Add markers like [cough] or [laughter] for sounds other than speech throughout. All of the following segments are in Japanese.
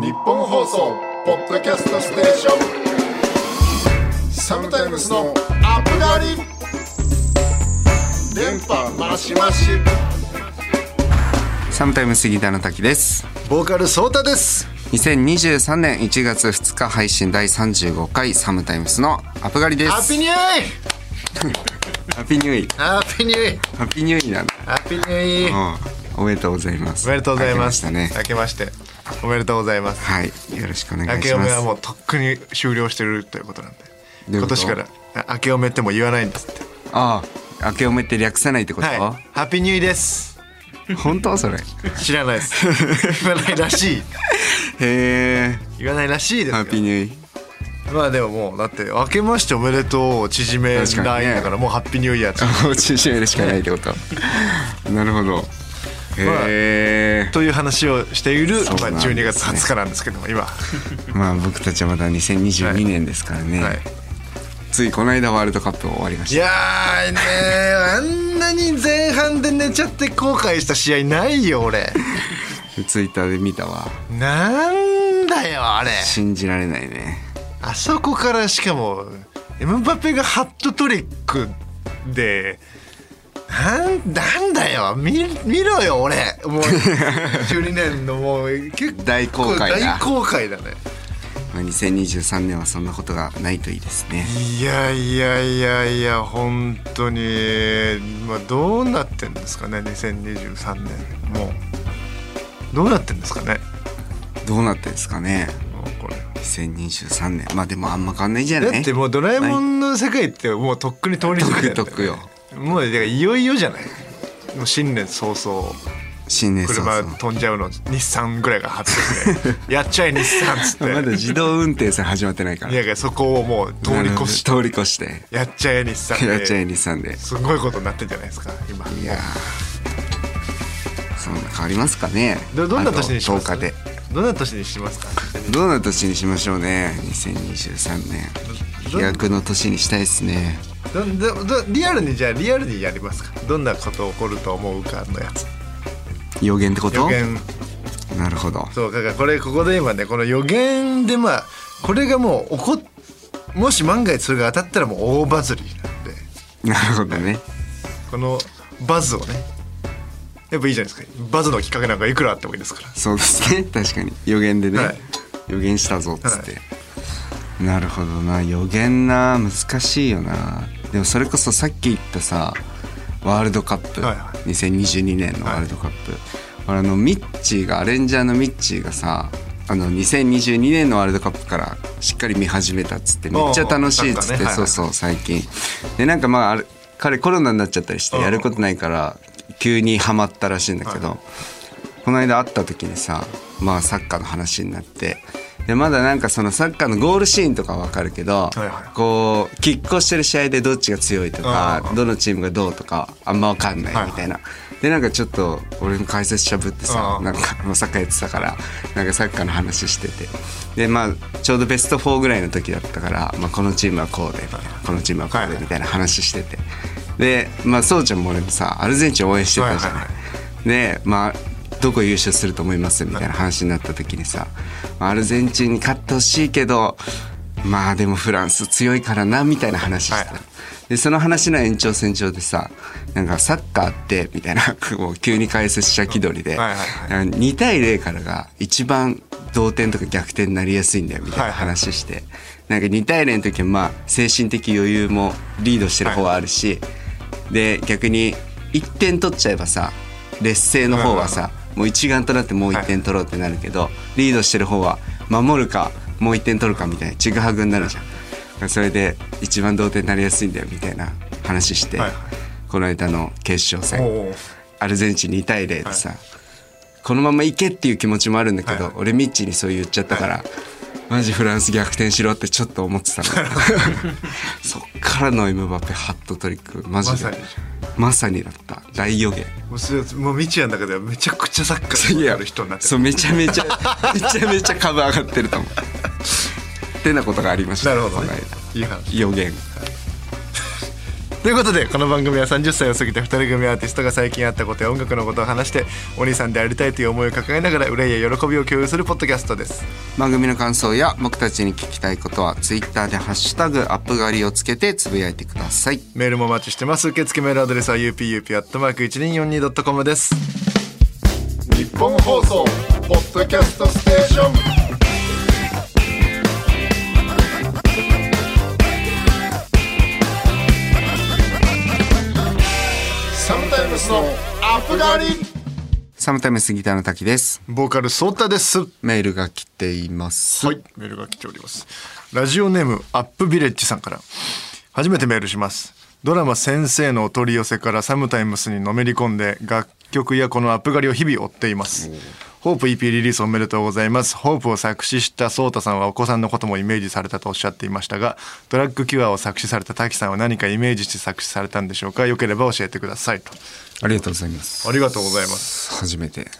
ニッポン放送ポッドキャストステーション。 SOMETIME'S のアップガリ電波マシマシ SOMETIME'S ギターの滝です。ボーカルソータです。2023年1月2日配信第35回 SOMETIME'S のアップガリです。ハッピーニューイ。ハッピーニューイ。ハッピーニューイ。ハッピーニューイなんだ。ハッピーニューイ。うん。おめでとうございます。おめでとうございます。明けましたね。明けまして。おめでとうございます。はいよろしくお願明いしますけおめはもうとっくに終了してるということなんで。今年からあ明けおめってもう言わないんですって。ああ明けおめって略さないってこと、はい。ハッピーニューイです。本当？それへ知らないです。[laughs] 言わないらしい。え言わないらしいですハよッピーニューイまあでももうだって明けましておめでとうを縮めないだからもうハッピーニューイヤー縮めるしかないってことなるほどへえという話をしている、まあ、そうなんですね。12月20日なんですけども今。[laughs] まあ僕たちはまだ2022年ですからね、はい。ついこの間ワールドカップ終わりました。いやーねーあんなに前半で寝ちゃって後悔した試合ないよ俺。ツイッターで見たわ。なんだよあれ。信じられないね。あそこからしかもエムバペがハットトリックでなんなんだよ。見見ろよ俺。もう [laughs] 12年のもう結構大公開だ。大公開だね。まあ、2023年はそんなことがないといいですね。いやいやいやいや本当に。まあどうなってんですかね2023年。もう。どうなってんですかね。どうなってんですかね。これ。2023年。まあでもあんま変わんないじゃない？だってもうドラえもんの世界ってもうとっくに通り過ぎてんだとっくよもうだからいよいよじゃない？もう新年早々。新年早車々飛んじゃうの日産ぐらいが発ってて。[laughs] やっちゃえ日産っつって。まだ自動運転さえ始まってないから。いやいやそこをもう通り越して。通り越して。やっちゃえ日産で。やっちゃえ日産で。すごいことになってんじゃないですか今。いやー。そんな変わりますかね。どどんな年にします？10日で。どんな年にしますか？どんな年にしましょうね。2023年飛躍の年にしたいですね。どどどリアルにじゃあリアルにやりますか？どんなこと起こると思うかのやつ。予言ってこと？予言。なるほど。そうだからこれここで今ねこの予言でまあこれがもう起こっもし万が一それが当たったらもう大バズりなんで。なるほどね。このバズをねやっぱいいじゃないですか。バズのきっかけなんかいくらあってもいいですから。そうですね。確かに。予言でね、はい。予言したぞっつって、なるほどな。予言な。難しいよな。でもそれこそさっき言ったさワールドカップ、はいは2022年のワールドカップ、俺あのミッチーがアレンジャーのミッチーがさあの2022年のワールドカップからしっかり見始めたっつってめっちゃ楽しいっつって、ね。はいはい。そうそう最近。でなんかまああれ彼コロナになっちゃったりしてうんやることないから急にハマったらしいんだけど、この間会った時にさまあサッカーの話になってでまだなんかそのサッカーのゴールシーンとかわかるけど、こう拮抗してる試合でどっちが強いとかうんどのチームがどうとかあんまわかんないみたいな。でなんかちょっと俺の解説しゃぶってさうんなんかサッカーやってたからなんかサッカーの話してて。でまあちょうどベスト4ぐらいの時だったから、まあ、このチームはこうでこのチームはこうでみたいな話してて。でまあそうちゃんも俺もさアルゼンチン応援してたじゃない。でまあどこ優勝すると思いますみたいな話になった時にさ、まあアルゼンチンに勝ってほしいけどまあでもフランス強いからなみたいな話して。た、はい。でその話の延長線上でさなんかサッカーってみたいな [laughs] もう急に解説した気取りで、はいはいなんか2対0からが一番同点とか逆転になりやすいんだよみたいな話して、なんか2対0の時はまあ精神的余裕もリードしてる方はあるし、で逆に1点取っちゃえばさ劣勢の方はさ、もう一丸となってもう1点取ろうってなるけど、リードしてる方は守るかもう1点取るかみたいなちぐはぐになるじゃん。それで一番同点になりやすいんだよみたいな話して、はいはい。この間の決勝戦。アルゼンチン2対0でさ、このままいけっていう気持ちもあるんだけど、はい俺ミッチーにそう言っちゃったから、マジフランス逆転しろってちょっと思ってたの。[laughs] そっからのエムバペハットトリックマジで。まさに。まさにだった。大予言。もうそれもうみちやの中ではめちゃくちゃサッカーにやる人になってる。そうめちゃめちゃ [laughs] めちゃめちゃ株上がってると思う。ってなことがありました。なるほどね。予言ということでこの番組は30歳を過ぎた2人組アーティストが最近あったことや音楽のことを話してお兄さんでありたいという思いを抱えながら憂いや喜びを共有するポッドキャストです。番組の感想や僕たちに聞きたいことはツイッターで「ハッシュタグアップガリ」をつけてつぶやいてください。メールもお待ちしてます。受付メールアドレスは UPUP.1242.com です。日本放送ポッドキャストステーションプガリサムタイムスギターの滝ですボーカルソータですメールが来ていますはい、メールが来ております。ラジオネームアップビレッジさんから。初めてメールします。ドラマ先生のお取り寄せからサムタイムスにのめり込んで楽曲やこのアップ狩りを日々追っています。ホープ EP リリースおめでとうございます。ホープを作詞したソータさんはお子さんのこともイメージされたとおっしゃっていましたが、ドラッグキュアを作詞された滝さんは何かイメージして作詞されたんでしょうか？よければ教えてくださいと。ありがとうございます。ありがとうございます。初めて。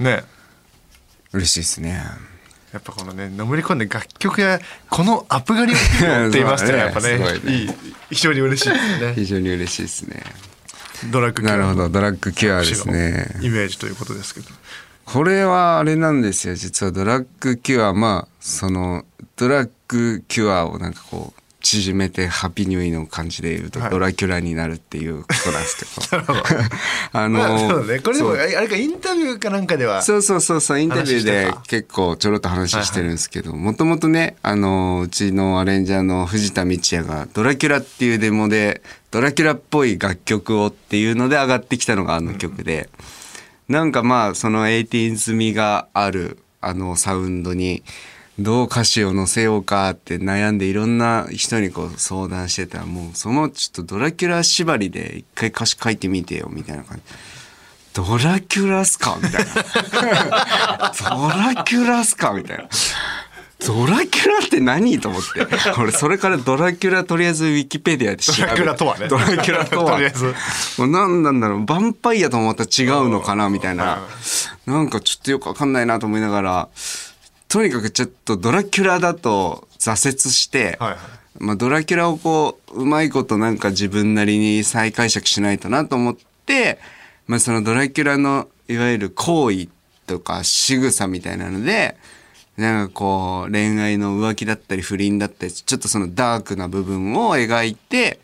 ね。嬉しいですね。やっぱこのねのめり込んで楽曲やこのアップ狩りをって言いましたね。[laughs] やっぱねね。いい非常に嬉しいですね。非常に嬉しいですね。ドラッグキュア。なるほど。ドラッグキュアですね。イメージということですけどこれはあれなんですよ。実はドラッグキュアまあそのドラッグキュアをなんかこう縮めてハッピーニューイの感じで言うとはい。ドラキュラになるっていうことなんですけど、[laughs] なるほど。[laughs] あまあそうのね。これでもあれかインタビューかなんかでは。そうそうそうそうインタビューで結構ちょろっと話してるんですけどもともとねあのうちのアレンジャーの藤田道也が「ドラキュラ」っていうデモでドラキュラっぽい楽曲をっていうので上がってきたのがあの曲で、なんかまあその 18s 済みがあるあのサウンドにどう歌詞を載せようかって悩んでいろんな人にこう相談してたらもうそのちょっとドラキュラ縛りで一回歌詞書いてみてよみたいな感じ。ドラキュラっすかみたいな。[laughs] ドラキュラっすかみたいな。ドラキュラって何と思って。[laughs] 俺、それからドラキュラとりあえずウィキペディアで調べドラキュラとはねドラキュラとは。とりあえずもう何なんだろう。ヴァンパイアともまた違うのかなみたいな。なんかちょっとよくわかんないなと思いながら、とにかくちょっとドラキュラだと挫折して、はいはいまあ、ドラキュラをこううまいことなんか自分なりに再解釈しないとなと思って、まあ、そのドラキュラのいわゆる行為とか仕草みたいなのでなんかこう恋愛の浮気だったり不倫だったりちょっとそのダークな部分を描いて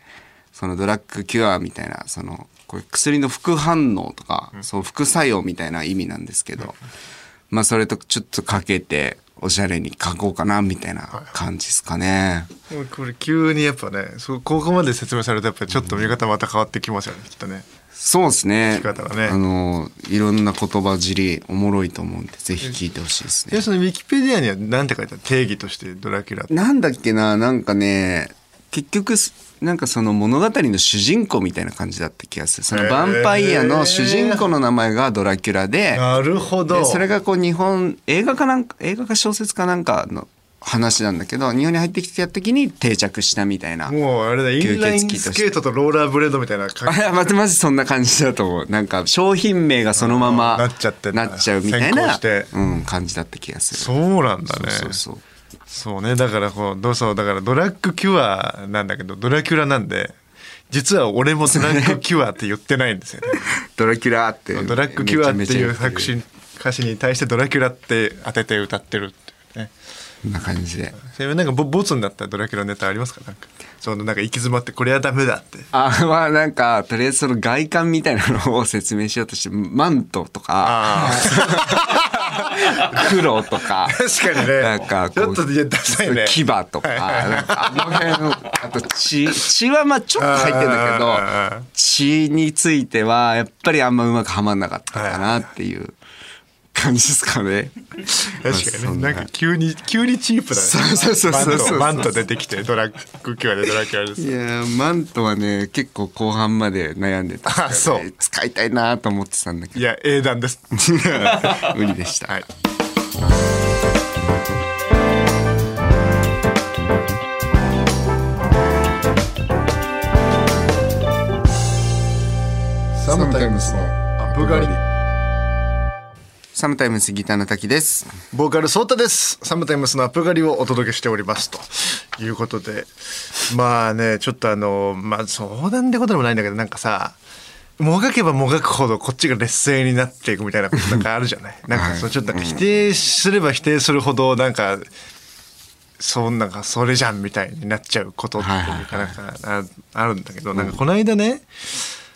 そのドラッグキュアみたいなそのこれ薬の副反応とか、その副作用みたいな意味なんですけど、まあそれとちょっとかけておしゃれに書こうかなみたいな感じですかね。もうこれ急にやっぱねそうここまで説明されるとやっぱりちょっと見方また変わってきますよねきっとねそうですね。聞き方がねあのいろんな言葉尻おもろいと思うんでぜひ聞いてほしいですね。でそのウィキペディアには何て書いてある定義としてドラキュラってなんだっけななんかね結局すなんかその物語の主人公みたいな感じだった気がする。そのヴァンパイアの主人公の名前がドラキュラで。なるほどでそれがこう日本映画かなんか映画か小説かなんかの話なんだけど日本に入ってきた時に定着したみたいな。もうあれだインラインスケートとローラーブレードみたいな感じあまずまずそんな感じだと思う。なんか商品名がそのままなっちゃってなっちゃうみたいなうん、感じだった気がする。そうなんだね。そうそうそう。ね。だからこうどうそうだからドラッグキュアなんだけどドラキュラなんで実は俺もドラッグキュアって言ってないんですよね。[laughs] ドラキュラってドラッグキュアっていう作詞歌詞に対してドラキュラって当てて歌ってるっていうね。こんな感じで。それなんかボボツになったドラキュラネタありますか？なんかそのなんか行き詰まってこれはダメだって。あ [laughs] まあなんかとりあえずその外観みたいなのを説明しようとしてマントとかあ黒とか。確かにね。なんかこうちょっといやダサいね。牙とかなんかあの辺のあと血血はまあちょっと入ってんだけど血についてはやっぱりあんまうまくはまんなかったかなっていう感じですかね。確かにね。な。んか急に急にチープだね。そうそうそうそうそう。マントマント出てきてドラッグキュアでドラキュアですいやーマントはね結構後半まで悩んでたね。あそう。使いたいなと思ってたんだけいや英断です。ど [laughs] 無理でした、はい。サムタイムスのアップガリサムタイムスギターの滝です。ボーカルソータです。サムタイムスのアップ狩りをお届けしておりますということで、まあね、ちょっとあの、まあ相談ってことでもないんだけど、なんかさ、もがけばもがくほどこっちが劣勢になっていくみたいなことなんかあるじゃない？なんかそうちょっとなんか否定すれば否定するほどなんか、そうなんかそれじゃんみたいになっちゃうことっていうかなんかああるんだけど、なんかこの間ね、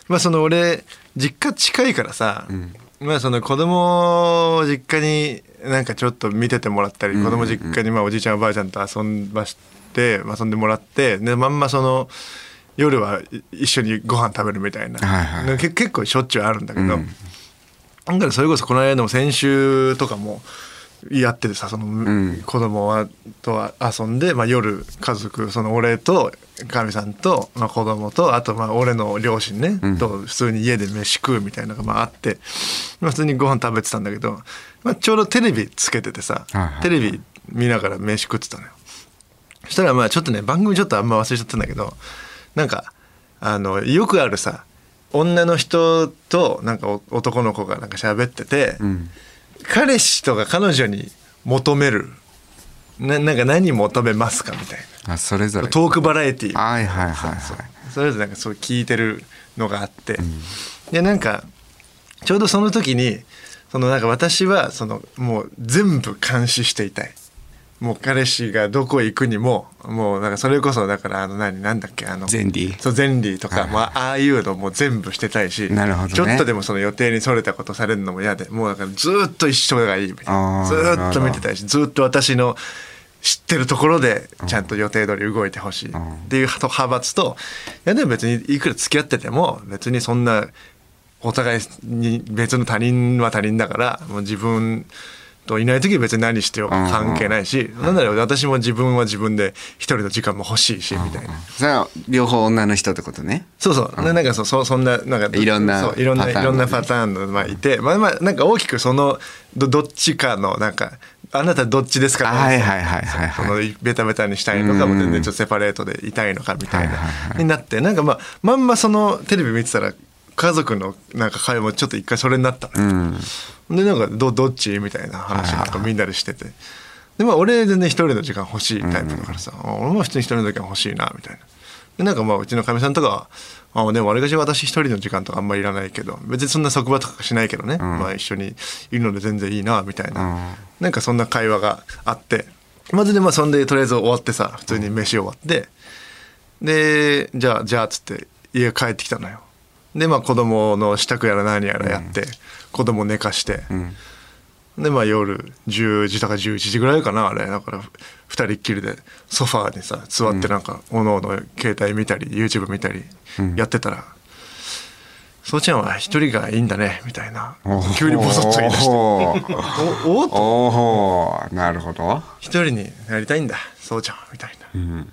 まあその俺実家近いからさ、まあその子供を実家になんかちょっと見ててもらったり、子供実家にまあおじいちゃんおばあちゃんと遊んばして、まあ、遊んでもらってでまんまその夜はい一緒にご飯食べるみたいな、はいはい。結構しょっちゅうあるんだけど、だからそれこそこの間の先週とかもやっててさその子供はと遊んで、まあ、夜家族その俺とかみさんと、まあ、子供とあとまあ俺の両親ね、と普通に家で飯食うみたいなのがまああって、まあ、普通にご飯食べてたんだけど、まあ、ちょうどテレビつけててさ、はいはいテレビ見ながら飯食ってたのよ。そしたらまあちょっとね番組ちょっとあんま忘れちゃったんだけどなんかあのよくあるさ女の人となんかお男の子がなんか喋ってて、彼氏とか彼女に求める。ななんか何求めますかみたいあ、それぞれ。なトークバラエティー。はいはいはいはい。それぞれなんかそう聞いてるのがあって、でなんかちょうどその時にそのなんか私はそのもう全部監視していたいもう彼氏がどこ行くにももうなんかそれこそだからあの何なんだっけあのゼンリー。そうゼンリーとか、まあ、ああいうのも全部してたいしなるほどね。ちょっとでもその予定にそれたことされるのも嫌でもうだからずーっと一緒がいいみたいな。ずーっと見てたいしずーっと私の知ってるところでちゃんと予定通り動いてほしい。っていう派閥といやでも別にいくら付き合ってても別にそんなお互いに別の他人は他人だからもう自分といない時は別に何してよ関係ないしなんなら私も自分は自分で一人の時間も欲しいしみたいな。それは両方女の人ってことね。そうそう、ななんかそうそそんななんかいろんなそういろんなパターンいろんなパターンのまあいてまあまあなんか大きくそのどどっちかのなんかあなたどっちですかはいはいはいはいそはい。のベタベタにしたいのかも全然ちょっとセパレートでいたいのかみたいなになってなんかまあまんまそのテレビ見てたら家族のなんか会話もちょっと一回それになったの。よ、でなんかどどっち？みたいな話なんかみんなでしてて。でまあ俺全然一人の時間欲しいタイプだからさ、俺も普通に一人の時間欲しいなみたいな。でなんかまあうちのかみさんとかはあでもわりかし私一人の時間とかあんまりいらないけど別にそんな職場とかしないけどね、まあ一緒にいるので全然いいなみたいな、なんかそんな会話があって。まずでまあそんでとりあえず終わってさ普通に飯終わって。でじゃあじゃあっつって家帰ってきたのよでまあ子供の支度やら何やらやって、子供寝かして、でまあ夜10時とか11時ぐらいかなあれ。だから二人っきりでソファーにさ座ってなんかおのおの携帯見たり YouTube 見たりやってたら「そうちゃんは一人がいいんだね」みたいな。急にボソッと言い出して。お「ー。おおなるほど。一人になりたいんだそうちゃん」みたいな。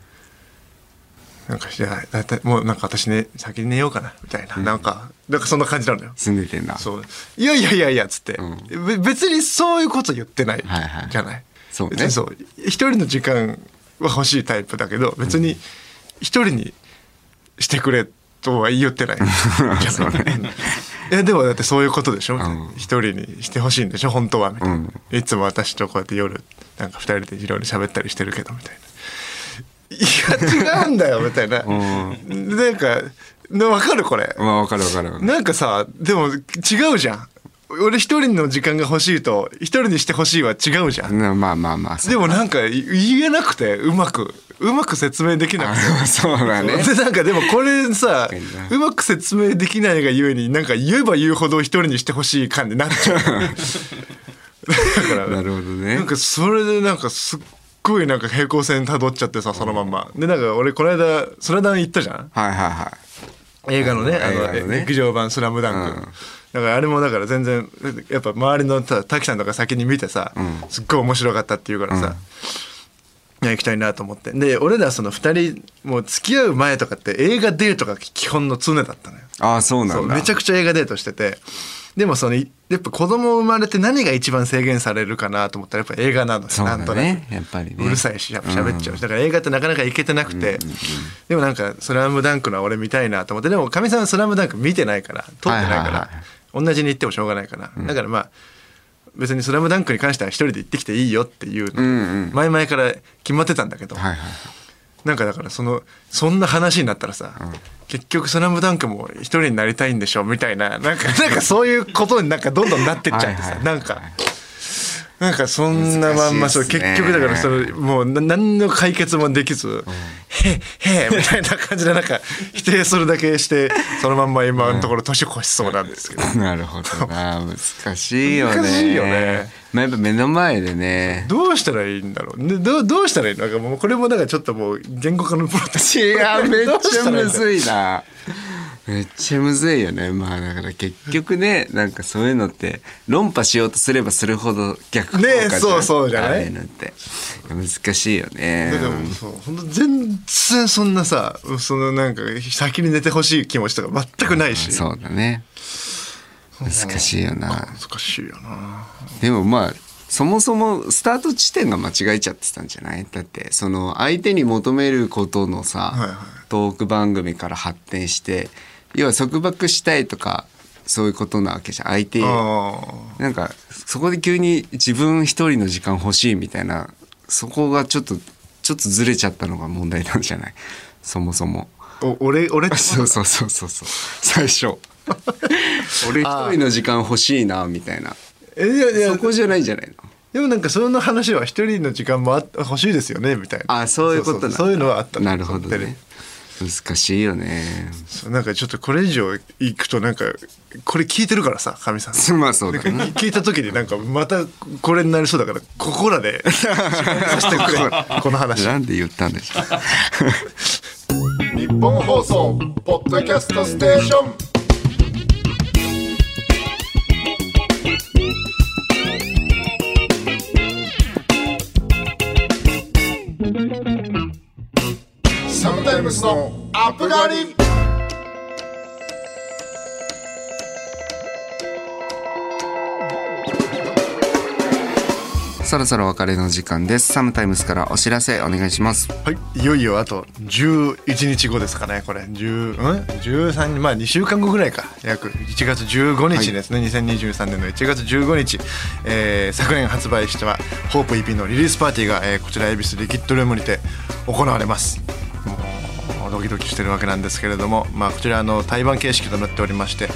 なんかじゃあだいたいもうなんか私ね先に寝ようかなみたいな、なんかなんかそんな感じなのよ。住んでてんだ。そう。いやいやいやいやっつって、べ別にそういうこと言ってないはいはい。じゃない、そうね。そう。一人の時間は欲しいタイプだけど別に一人にしてくれとは言ってないじゃない、[laughs] いやでもだってそういうことでしょ、みたいな一人にしてほしいんでしょ？本当はみたいな、いつも私とこうやって夜なんか二人でいろいろ喋ったりしてるけどみたいないや違うんだよみたいな、なんかな分かるこれ、まあわかるわかる。なんかさでも違うじゃん。俺一人の時間が欲しいと一人にしてほしいは違うじゃん。なまあまあまあ。でもなんかい言えなくてうまくうまく説明できなくて。あ [laughs] そうだね。でなんかでもこれさうまく説明できないがゆえになんか言えば言うほど一人にしてほしい感になっちゃう。[laughs] だからなるほどね。なんかそれでなんかすっごいなんか平行線たどっちゃってさそのまんま。でなんか俺この間スラダン行ったじゃん？はいはいは映画のねあのね。劇場版「スラムダンク、だからあれもだから全然やっぱ周りのさ滝さんとか先に見てさ、すっごい面白かったっていうからさ、いや行きたいなと思って。で俺らその2人もう付き合う前とかって映画デートが基本の常だったのよ。い。ああそうなんだ。めちゃくちゃ映画デートしててでもそのいやっぱ子供生まれて何が一番制限されるかなと思ったらやっぱ映画なのよそうだなんとなく。ね。やっぱりね。うるさいしやっぱ喋っちゃう。しだから映画ってなかなか行けてなくて。でもなんか「スラムダンクのは俺見たいなと思って。でもかみさんは「スラムダンク見てないから撮ってないから。はいはいはい同じに行ってもしょうがないから。だからまあ別に「スラムダンクに関しては一人で行ってきていいよっていうの、んうん。前々から決まってたんだけど、はいはいなんかだからそのそんな話になったらさ、結局「スラムダンクも一人になりたいんでしょみたいななんかなんかそういうことになんかどんどんなってっちゃってさはいはいなんか。なんかそんなまんまそう結局だからそのもうな何の解決もできず「へっへっ」みたいな感じでなんか否定するだけしてそのまんま今のところ年越しそうなんですけど。[laughs] なるほどな。難しいよね。難しいよね。まあ、やっぱ目の前でね。どうしたらいいんだろう。ねどうどうしたらいいの？なんかもうこれもなんかちょっともう言語化のプロとしていやめっちゃむずいな [laughs] めっちゃむずいよね。まあだから結局ねなんかそういうのって論破しようとすればするほど逆効果じゃん。ねそうそうじゃない？ああいうのって。難しいよね。だからもうそう本当全然そんなさそのなんか先に寝てほしい気持ちとか全くないし。そうだね。難しいよな。難しいよな。でもまあそもそもスタート地点が間違えちゃってたんじゃない？だってその相手に求めることのさ、はいはい。トーク番組から発展して要は束縛したいとかそういうことなわけじゃん。相手あなんかそこで急に自分一人の時間欲しいみたいなそこがちょっとちょっとずれちゃったのが問題なんじゃない？[laughs] そもそも。ーお俺俺って [laughs] そうそうそうそうそう。最初。[laughs] 俺一人の時間欲しいなみたいな。えいやいや。そこじゃないんじゃないの。でもなんかその話は一人の時間もあっ欲しいですよねみたいな。あそういうことなそういうのはあったなるほどね難しいよね。そうなんかちょっとこれ以上行くとなんかこれ聞いてるからさかみさん。[laughs] まあそうだな。聞いた時になんかまたこれになりそうだからここらで [laughs] させてくれ。この話。なんで言ったんでしょう日本放送ポッドキャストステーションサムタイムスのアップガリそろそろお別れの時間です。サムタイムスからお知らせお願いします。はい。いよいよあと11日後ですかねこれ。10うん？13まあ2週間後ぐらいか。約1月15日ですね、2023年の1月15日、えー昨年発売した「ホープ EP のリリースパーティーが、えーこちら恵比寿リキッドルームにて行われますドキドキしてるわけなんですけれども、まあ、こちらあの対バン形式となっておりまして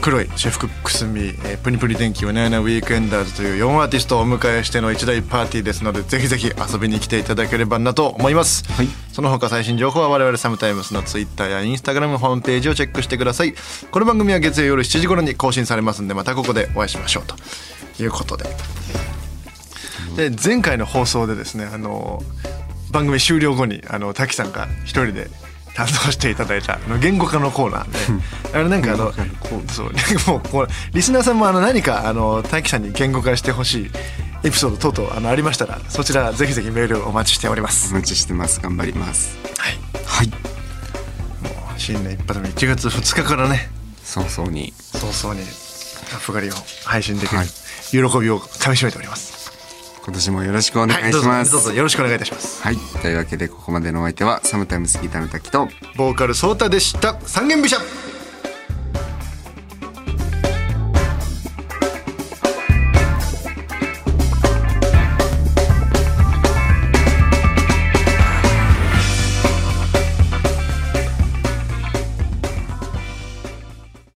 黒いシェフクックスミ、えープニプニ電気ウナヤナウィークエンダーズという4アーティストをお迎えしての一大パーティーですのでぜひぜひ遊びに来ていただければなと思います、はい。その他最新情報は我々サムタイムスのツイッターやインスタグラムホームページをチェックしてください。この番組は月曜夜7時頃に更新されますんでまたここでお会いしましょうと。いうことで。で前回の放送でですねあの番組終了後にあの滝さんが一人で担当していただいたあの言語化のコーナーで。あれなんかあのそうもうこうリスナーさんもあの何かあの滝さんに言語化してほしいエピソード等々あのありましたらそちらぜひぜひメールお待ちしております。お。待ちしてます。頑張ります。はい、はい。新年一発目1月2日からね。早々に。早々にアップガリを配信できるはい。喜びをかみしめております。今年もよろしくお願はいしますどうぞよろしくお願いいたします。はいというわけでここまでのお相手はサムタイムスギターの滝とボーカルソータでした。三元飛車。